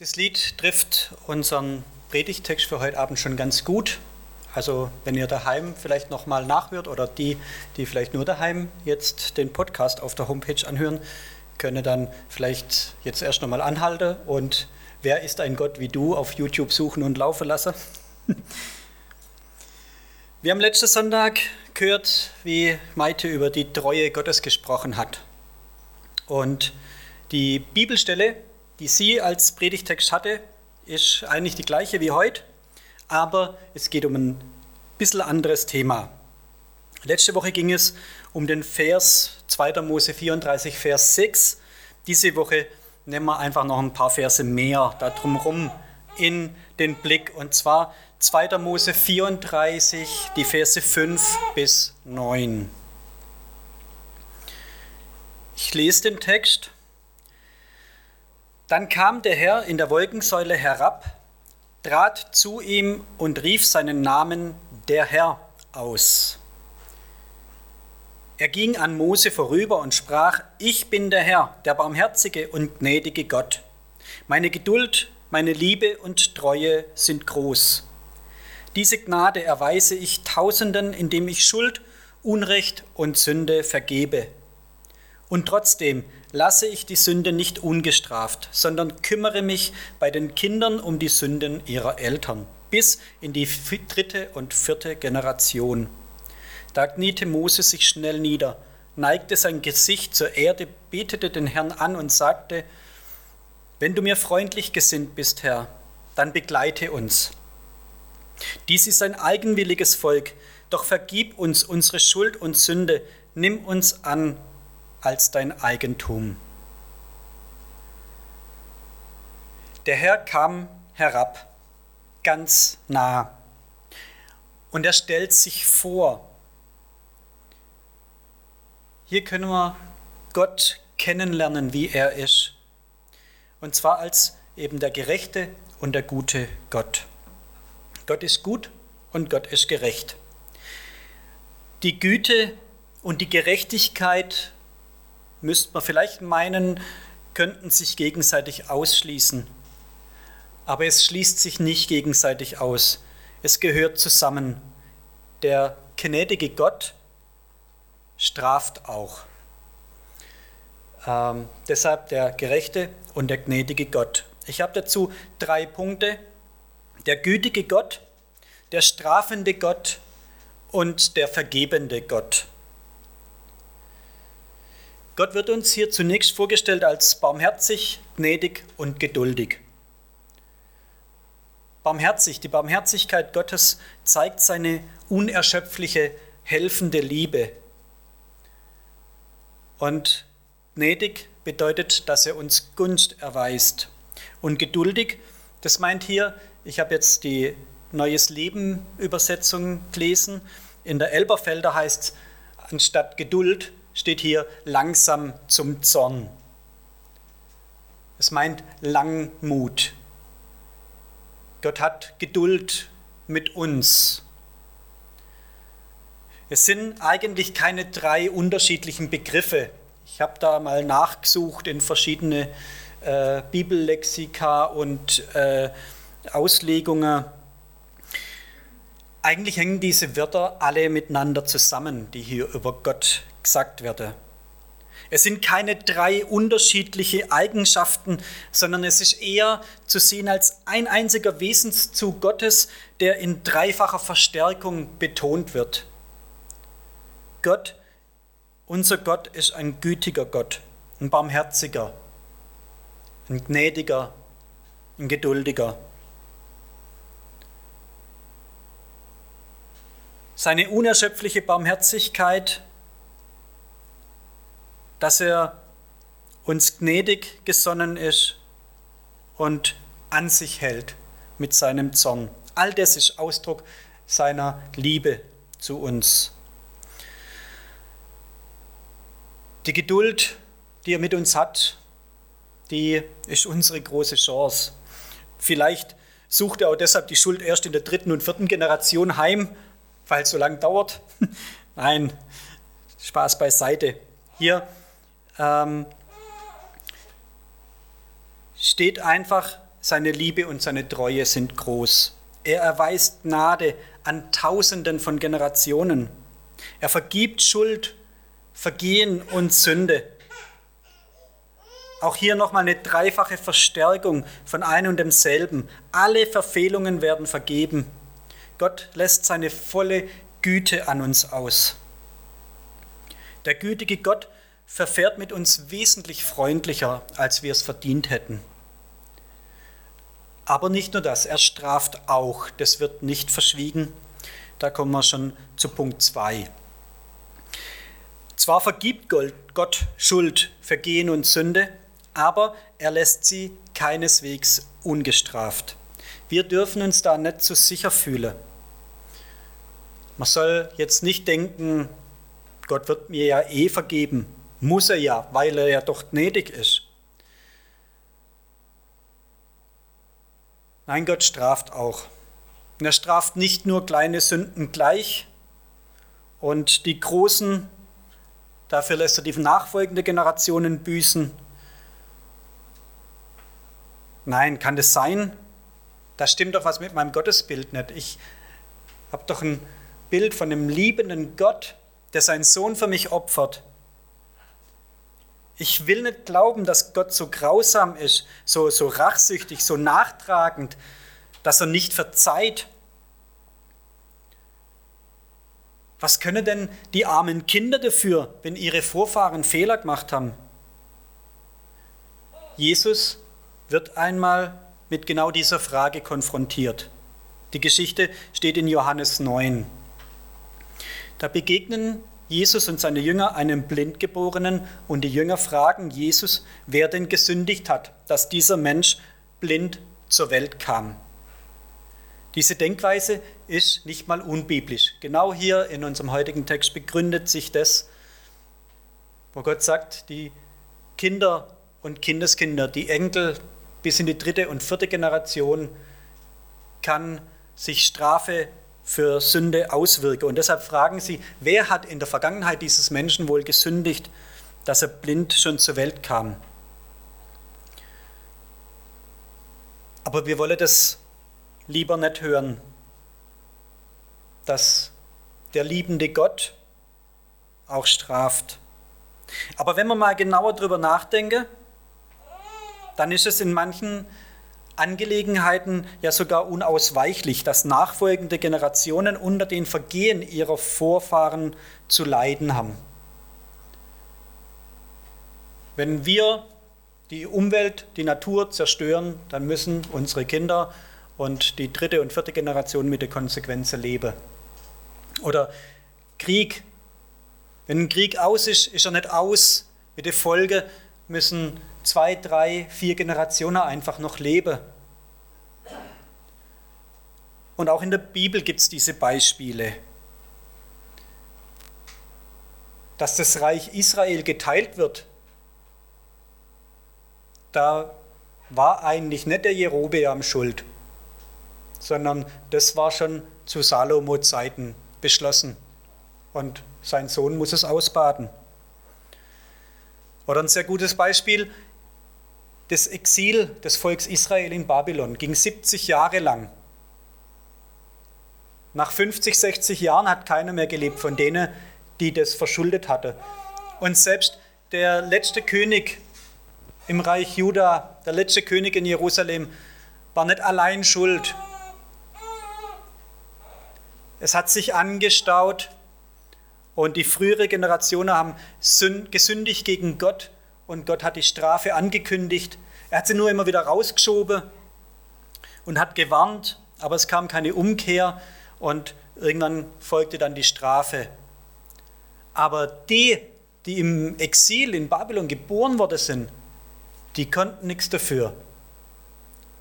Das Lied trifft unseren Predigtext für heute Abend schon ganz gut. Also wenn ihr daheim vielleicht nochmal nachhört oder die, die vielleicht nur daheim jetzt den Podcast auf der Homepage anhören, können dann vielleicht jetzt erst nochmal anhalten und wer ist ein Gott wie du auf YouTube suchen und laufen lassen. Wir haben letzten Sonntag gehört, wie Maite über die Treue Gottes gesprochen hat. Und die Bibelstelle, die sie als Predigtext hatte, ist eigentlich die gleiche wie heute, aber es geht um ein bisschen anderes Thema. Letzte Woche ging es um den Vers 2. Mose 34, Vers 6. Diese Woche nehmen wir einfach noch ein paar Verse mehr darum rum in den Blick. Und zwar 2. Mose 34, die Verse 5 bis 9. Ich lese den Text. Dann kam der Herr in der Wolkensäule herab, trat zu ihm und rief seinen Namen der Herr aus. Er ging an Mose vorüber und sprach, ich bin der Herr, der barmherzige und gnädige Gott. Meine Geduld, meine Liebe und Treue sind groß. Diese Gnade erweise ich Tausenden, indem ich Schuld, Unrecht und Sünde vergebe. Und trotzdem lasse ich die Sünde nicht ungestraft, sondern kümmere mich bei den Kindern um die Sünden ihrer Eltern, bis in die dritte und vierte Generation. Da kniete Mose sich schnell nieder, neigte sein Gesicht zur Erde, betete den Herrn an und sagte, wenn du mir freundlich gesinnt bist, Herr, dann begleite uns. Dies ist ein eigenwilliges Volk, doch vergib uns unsere Schuld und Sünde, nimm uns an als dein Eigentum. Der Herr kam herab, ganz nah, und er stellt sich vor. Hier können wir Gott kennenlernen, wie er ist. Und zwar als eben der gerechte und der gute Gott. Gott ist gut und Gott ist gerecht. Die Güte und die Gerechtigkeit müsste man vielleicht meinen, könnten sich gegenseitig ausschließen. Aber es schließt sich nicht gegenseitig aus. Es gehört zusammen. Der gnädige Gott straft auch. Ähm, deshalb der gerechte und der gnädige Gott. Ich habe dazu drei Punkte. Der gütige Gott, der strafende Gott und der vergebende Gott. Gott wird uns hier zunächst vorgestellt als barmherzig, gnädig und geduldig. Barmherzig, die Barmherzigkeit Gottes zeigt seine unerschöpfliche, helfende Liebe. Und gnädig bedeutet, dass er uns Gunst erweist. Und geduldig, das meint hier, ich habe jetzt die Neues Leben Übersetzung gelesen. In der Elberfelder heißt es anstatt Geduld steht hier langsam zum Zorn. Es meint Langmut. Gott hat Geduld mit uns. Es sind eigentlich keine drei unterschiedlichen Begriffe. Ich habe da mal nachgesucht in verschiedene äh, Bibellexika und äh, Auslegungen. Eigentlich hängen diese Wörter alle miteinander zusammen, die hier über Gott gesagt werde. Es sind keine drei unterschiedliche Eigenschaften, sondern es ist eher zu sehen als ein einziger Wesenszug Gottes, der in dreifacher Verstärkung betont wird. Gott, unser Gott ist ein gütiger Gott, ein barmherziger, ein gnädiger, ein geduldiger. Seine unerschöpfliche Barmherzigkeit dass er uns gnädig gesonnen ist und an sich hält mit seinem Zorn. All das ist Ausdruck seiner Liebe zu uns. Die Geduld, die er mit uns hat, die ist unsere große Chance. Vielleicht sucht er auch deshalb die Schuld erst in der dritten und vierten Generation heim, weil es so lange dauert. Nein, Spaß beiseite. Hier ähm, steht einfach seine Liebe und seine Treue sind groß. Er erweist Gnade an Tausenden von Generationen. Er vergibt Schuld, Vergehen und Sünde. Auch hier nochmal eine dreifache Verstärkung von einem und demselben. Alle Verfehlungen werden vergeben. Gott lässt seine volle Güte an uns aus. Der gütige Gott verfährt mit uns wesentlich freundlicher, als wir es verdient hätten. Aber nicht nur das, er straft auch. Das wird nicht verschwiegen. Da kommen wir schon zu Punkt 2. Zwar vergibt Gott Schuld, Vergehen und Sünde, aber er lässt sie keineswegs ungestraft. Wir dürfen uns da nicht zu so sicher fühlen. Man soll jetzt nicht denken, Gott wird mir ja eh vergeben. Muss er ja, weil er ja doch gnädig ist. Nein, Gott straft auch. Und er straft nicht nur kleine Sünden gleich und die großen, dafür lässt er die nachfolgende Generationen büßen, Nein, kann das sein? Da stimmt doch was mit meinem Gottesbild nicht. Ich habe doch ein Bild von einem liebenden Gott, der seinen Sohn für mich opfert. Ich will nicht glauben, dass Gott so grausam ist, so, so rachsüchtig, so nachtragend, dass er nicht verzeiht. Was können denn die armen Kinder dafür, wenn ihre Vorfahren Fehler gemacht haben? Jesus wird einmal mit genau dieser Frage konfrontiert. Die Geschichte steht in Johannes 9. Da begegnen Jesus und seine Jünger einem Blindgeborenen und die Jünger fragen Jesus, wer denn gesündigt hat, dass dieser Mensch blind zur Welt kam. Diese Denkweise ist nicht mal unbiblisch. Genau hier in unserem heutigen Text begründet sich das, wo Gott sagt, die Kinder und Kindeskinder, die Enkel bis in die dritte und vierte Generation kann sich Strafe für Sünde auswirken. Und deshalb fragen sie, wer hat in der Vergangenheit dieses Menschen wohl gesündigt, dass er blind schon zur Welt kam? Aber wir wollen das lieber nicht hören, dass der liebende Gott auch straft. Aber wenn man mal genauer darüber nachdenken, dann ist es in manchen Angelegenheiten ja sogar unausweichlich, dass nachfolgende Generationen unter den Vergehen ihrer Vorfahren zu leiden haben. Wenn wir die Umwelt, die Natur zerstören, dann müssen unsere Kinder und die dritte und vierte Generation mit der Konsequenz leben. Oder Krieg. Wenn ein Krieg aus ist, ist er nicht aus. Mit der Folge müssen zwei, drei, vier Generationen einfach noch lebe. Und auch in der Bibel gibt es diese Beispiele. Dass das Reich Israel geteilt wird, da war eigentlich nicht der Jerobeam schuld, sondern das war schon zu Salomo-Zeiten beschlossen. Und sein Sohn muss es ausbaden. Oder ein sehr gutes Beispiel, das Exil des Volks Israel in Babylon ging 70 Jahre lang. Nach 50, 60 Jahren hat keiner mehr gelebt von denen, die das verschuldet hatte. Und selbst der letzte König im Reich Juda, der letzte König in Jerusalem, war nicht allein schuld. Es hat sich angestaut und die frühere Generationen haben gesündigt gegen Gott und Gott hat die Strafe angekündigt. Er hat sie nur immer wieder rausgeschoben und hat gewarnt, aber es kam keine Umkehr und irgendwann folgte dann die Strafe. Aber die, die im Exil in Babylon geboren worden sind, die konnten nichts dafür.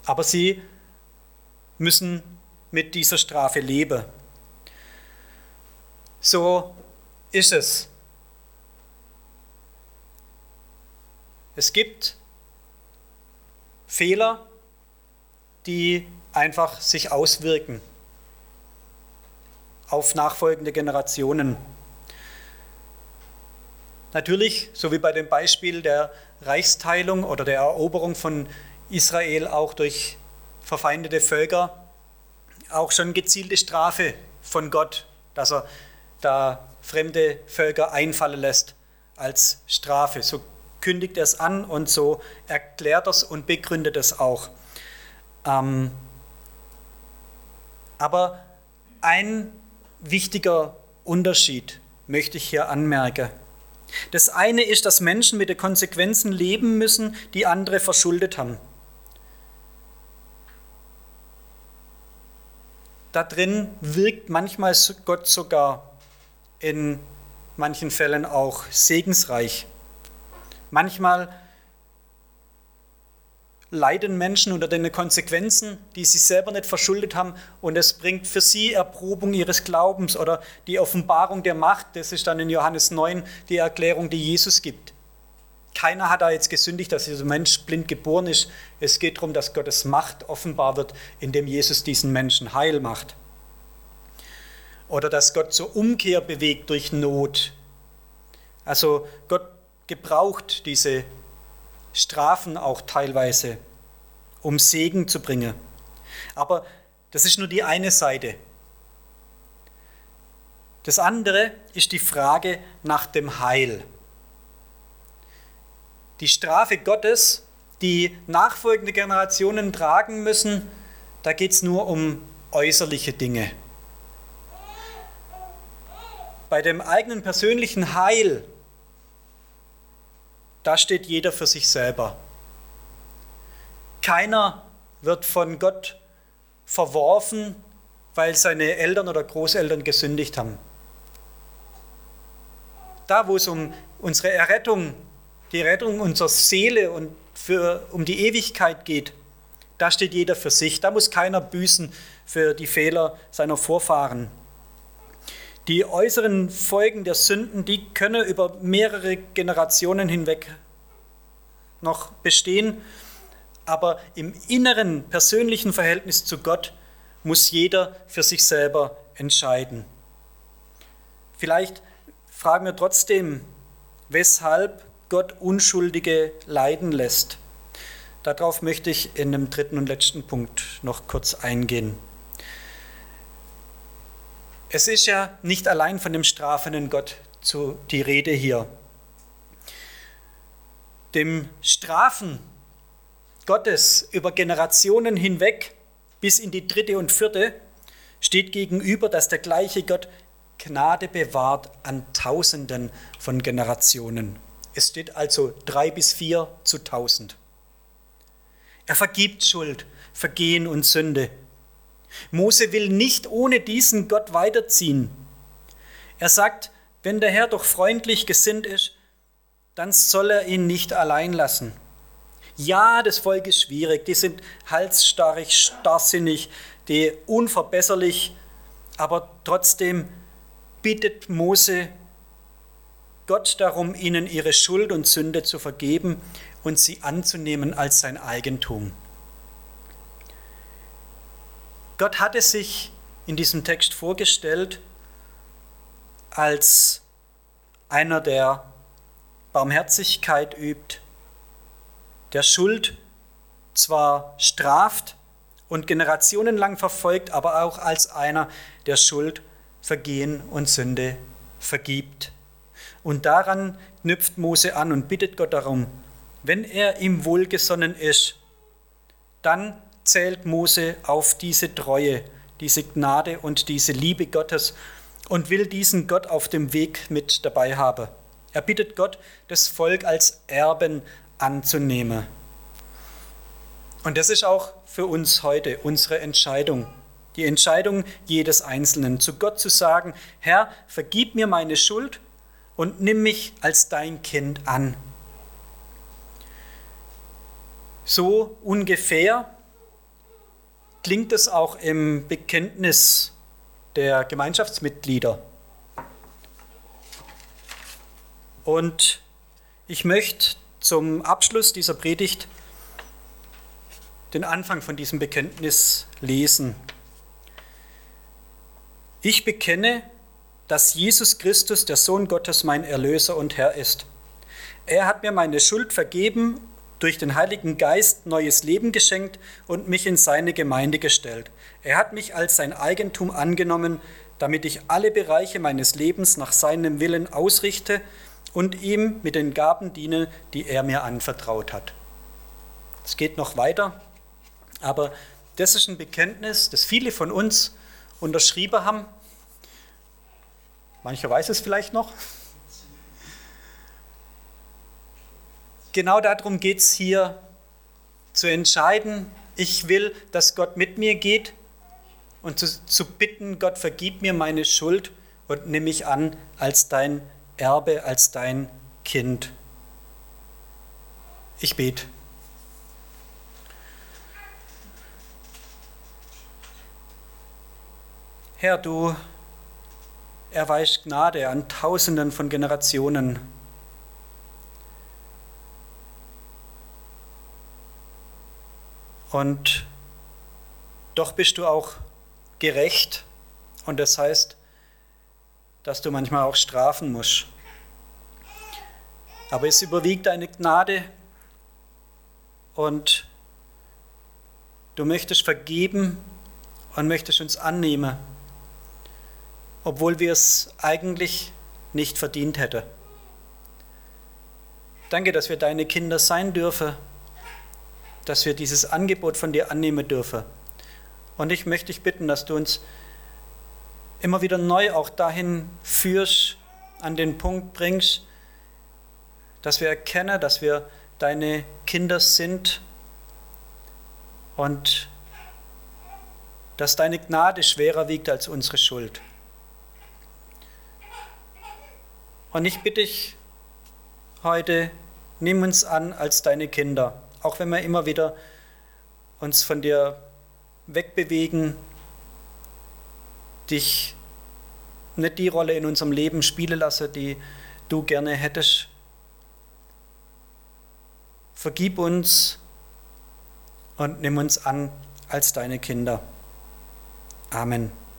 Aber sie müssen mit dieser Strafe leben. So ist es. Es gibt Fehler, die einfach sich auswirken auf nachfolgende Generationen. Natürlich, so wie bei dem Beispiel der Reichsteilung oder der Eroberung von Israel auch durch verfeindete Völker auch schon gezielte Strafe von Gott, dass er da fremde Völker einfallen lässt als Strafe. So kündigt es an und so erklärt er es und begründet es auch. Ähm, aber ein wichtiger Unterschied möchte ich hier anmerken. Das eine ist, dass Menschen mit den Konsequenzen leben müssen, die andere verschuldet haben. Da drin wirkt manchmal Gott sogar in manchen Fällen auch segensreich. Manchmal leiden Menschen unter den Konsequenzen, die sie selber nicht verschuldet haben und es bringt für sie Erprobung ihres Glaubens oder die Offenbarung der Macht. Das ist dann in Johannes 9 die Erklärung, die Jesus gibt. Keiner hat da jetzt gesündigt, dass dieser Mensch blind geboren ist. Es geht darum, dass Gottes Macht offenbar wird, indem Jesus diesen Menschen heil macht. Oder dass Gott zur Umkehr bewegt durch Not. Also Gott gebraucht diese Strafen auch teilweise, um Segen zu bringen. Aber das ist nur die eine Seite. Das andere ist die Frage nach dem Heil. Die Strafe Gottes, die nachfolgende Generationen tragen müssen, da geht es nur um äußerliche Dinge. Bei dem eigenen persönlichen Heil da steht jeder für sich selber. Keiner wird von Gott verworfen, weil seine Eltern oder Großeltern gesündigt haben. Da, wo es um unsere Errettung, die Rettung unserer Seele und für, um die Ewigkeit geht, da steht jeder für sich. Da muss keiner büßen für die Fehler seiner Vorfahren. Die äußeren Folgen der Sünden, die können über mehrere Generationen hinweg noch bestehen, aber im inneren persönlichen Verhältnis zu Gott muss jeder für sich selber entscheiden. Vielleicht fragen wir trotzdem, weshalb Gott Unschuldige leiden lässt. Darauf möchte ich in dem dritten und letzten Punkt noch kurz eingehen. Es ist ja nicht allein von dem strafenden Gott zu, die Rede hier. Dem Strafen Gottes über Generationen hinweg bis in die dritte und vierte steht gegenüber, dass der gleiche Gott Gnade bewahrt an Tausenden von Generationen. Es steht also drei bis vier zu tausend. Er vergibt Schuld, Vergehen und Sünde. Mose will nicht ohne diesen Gott weiterziehen. Er sagt, wenn der Herr doch freundlich gesinnt ist, dann soll er ihn nicht allein lassen. Ja, das Volk ist schwierig, die sind halsstarrig, starrsinnig, die unverbesserlich, aber trotzdem bittet Mose Gott darum, ihnen ihre Schuld und Sünde zu vergeben und sie anzunehmen als sein Eigentum. Gott hatte sich in diesem Text vorgestellt als einer, der Barmherzigkeit übt, der Schuld zwar straft und generationenlang verfolgt, aber auch als einer, der Schuld, Vergehen und Sünde vergibt. Und daran knüpft Mose an und bittet Gott darum, wenn er ihm wohlgesonnen ist, dann zählt Mose auf diese Treue, diese Gnade und diese Liebe Gottes und will diesen Gott auf dem Weg mit dabei haben. Er bittet Gott, das Volk als Erben anzunehmen. Und das ist auch für uns heute unsere Entscheidung. Die Entscheidung jedes Einzelnen, zu Gott zu sagen, Herr, vergib mir meine Schuld und nimm mich als dein Kind an. So ungefähr klingt es auch im Bekenntnis der Gemeinschaftsmitglieder. Und ich möchte zum Abschluss dieser Predigt den Anfang von diesem Bekenntnis lesen. Ich bekenne, dass Jesus Christus, der Sohn Gottes, mein Erlöser und Herr ist. Er hat mir meine Schuld vergeben durch den Heiligen Geist neues Leben geschenkt und mich in seine Gemeinde gestellt. Er hat mich als sein Eigentum angenommen, damit ich alle Bereiche meines Lebens nach seinem Willen ausrichte und ihm mit den Gaben diene, die er mir anvertraut hat. Es geht noch weiter, aber das ist ein Bekenntnis, das viele von uns unterschrieben haben. Mancher weiß es vielleicht noch. Genau darum geht es hier zu entscheiden, ich will, dass Gott mit mir geht und zu, zu bitten, Gott vergib mir meine Schuld und nimm mich an als dein Erbe, als dein Kind. Ich bete. Herr, du erweist Gnade an Tausenden von Generationen. Und doch bist du auch gerecht und das heißt, dass du manchmal auch strafen musst. Aber es überwiegt deine Gnade und du möchtest vergeben und möchtest uns annehmen obwohl wir es eigentlich nicht verdient hätten. Danke, dass wir deine Kinder sein dürfen, dass wir dieses Angebot von dir annehmen dürfen. Und ich möchte dich bitten, dass du uns immer wieder neu auch dahin führst, an den Punkt bringst, dass wir erkennen, dass wir deine Kinder sind und dass deine Gnade schwerer wiegt als unsere Schuld. Und ich bitte dich heute, nimm uns an als deine Kinder, auch wenn wir immer wieder uns von dir wegbewegen, dich nicht die Rolle in unserem Leben spielen lassen, die du gerne hättest. Vergib uns und nimm uns an als deine Kinder. Amen.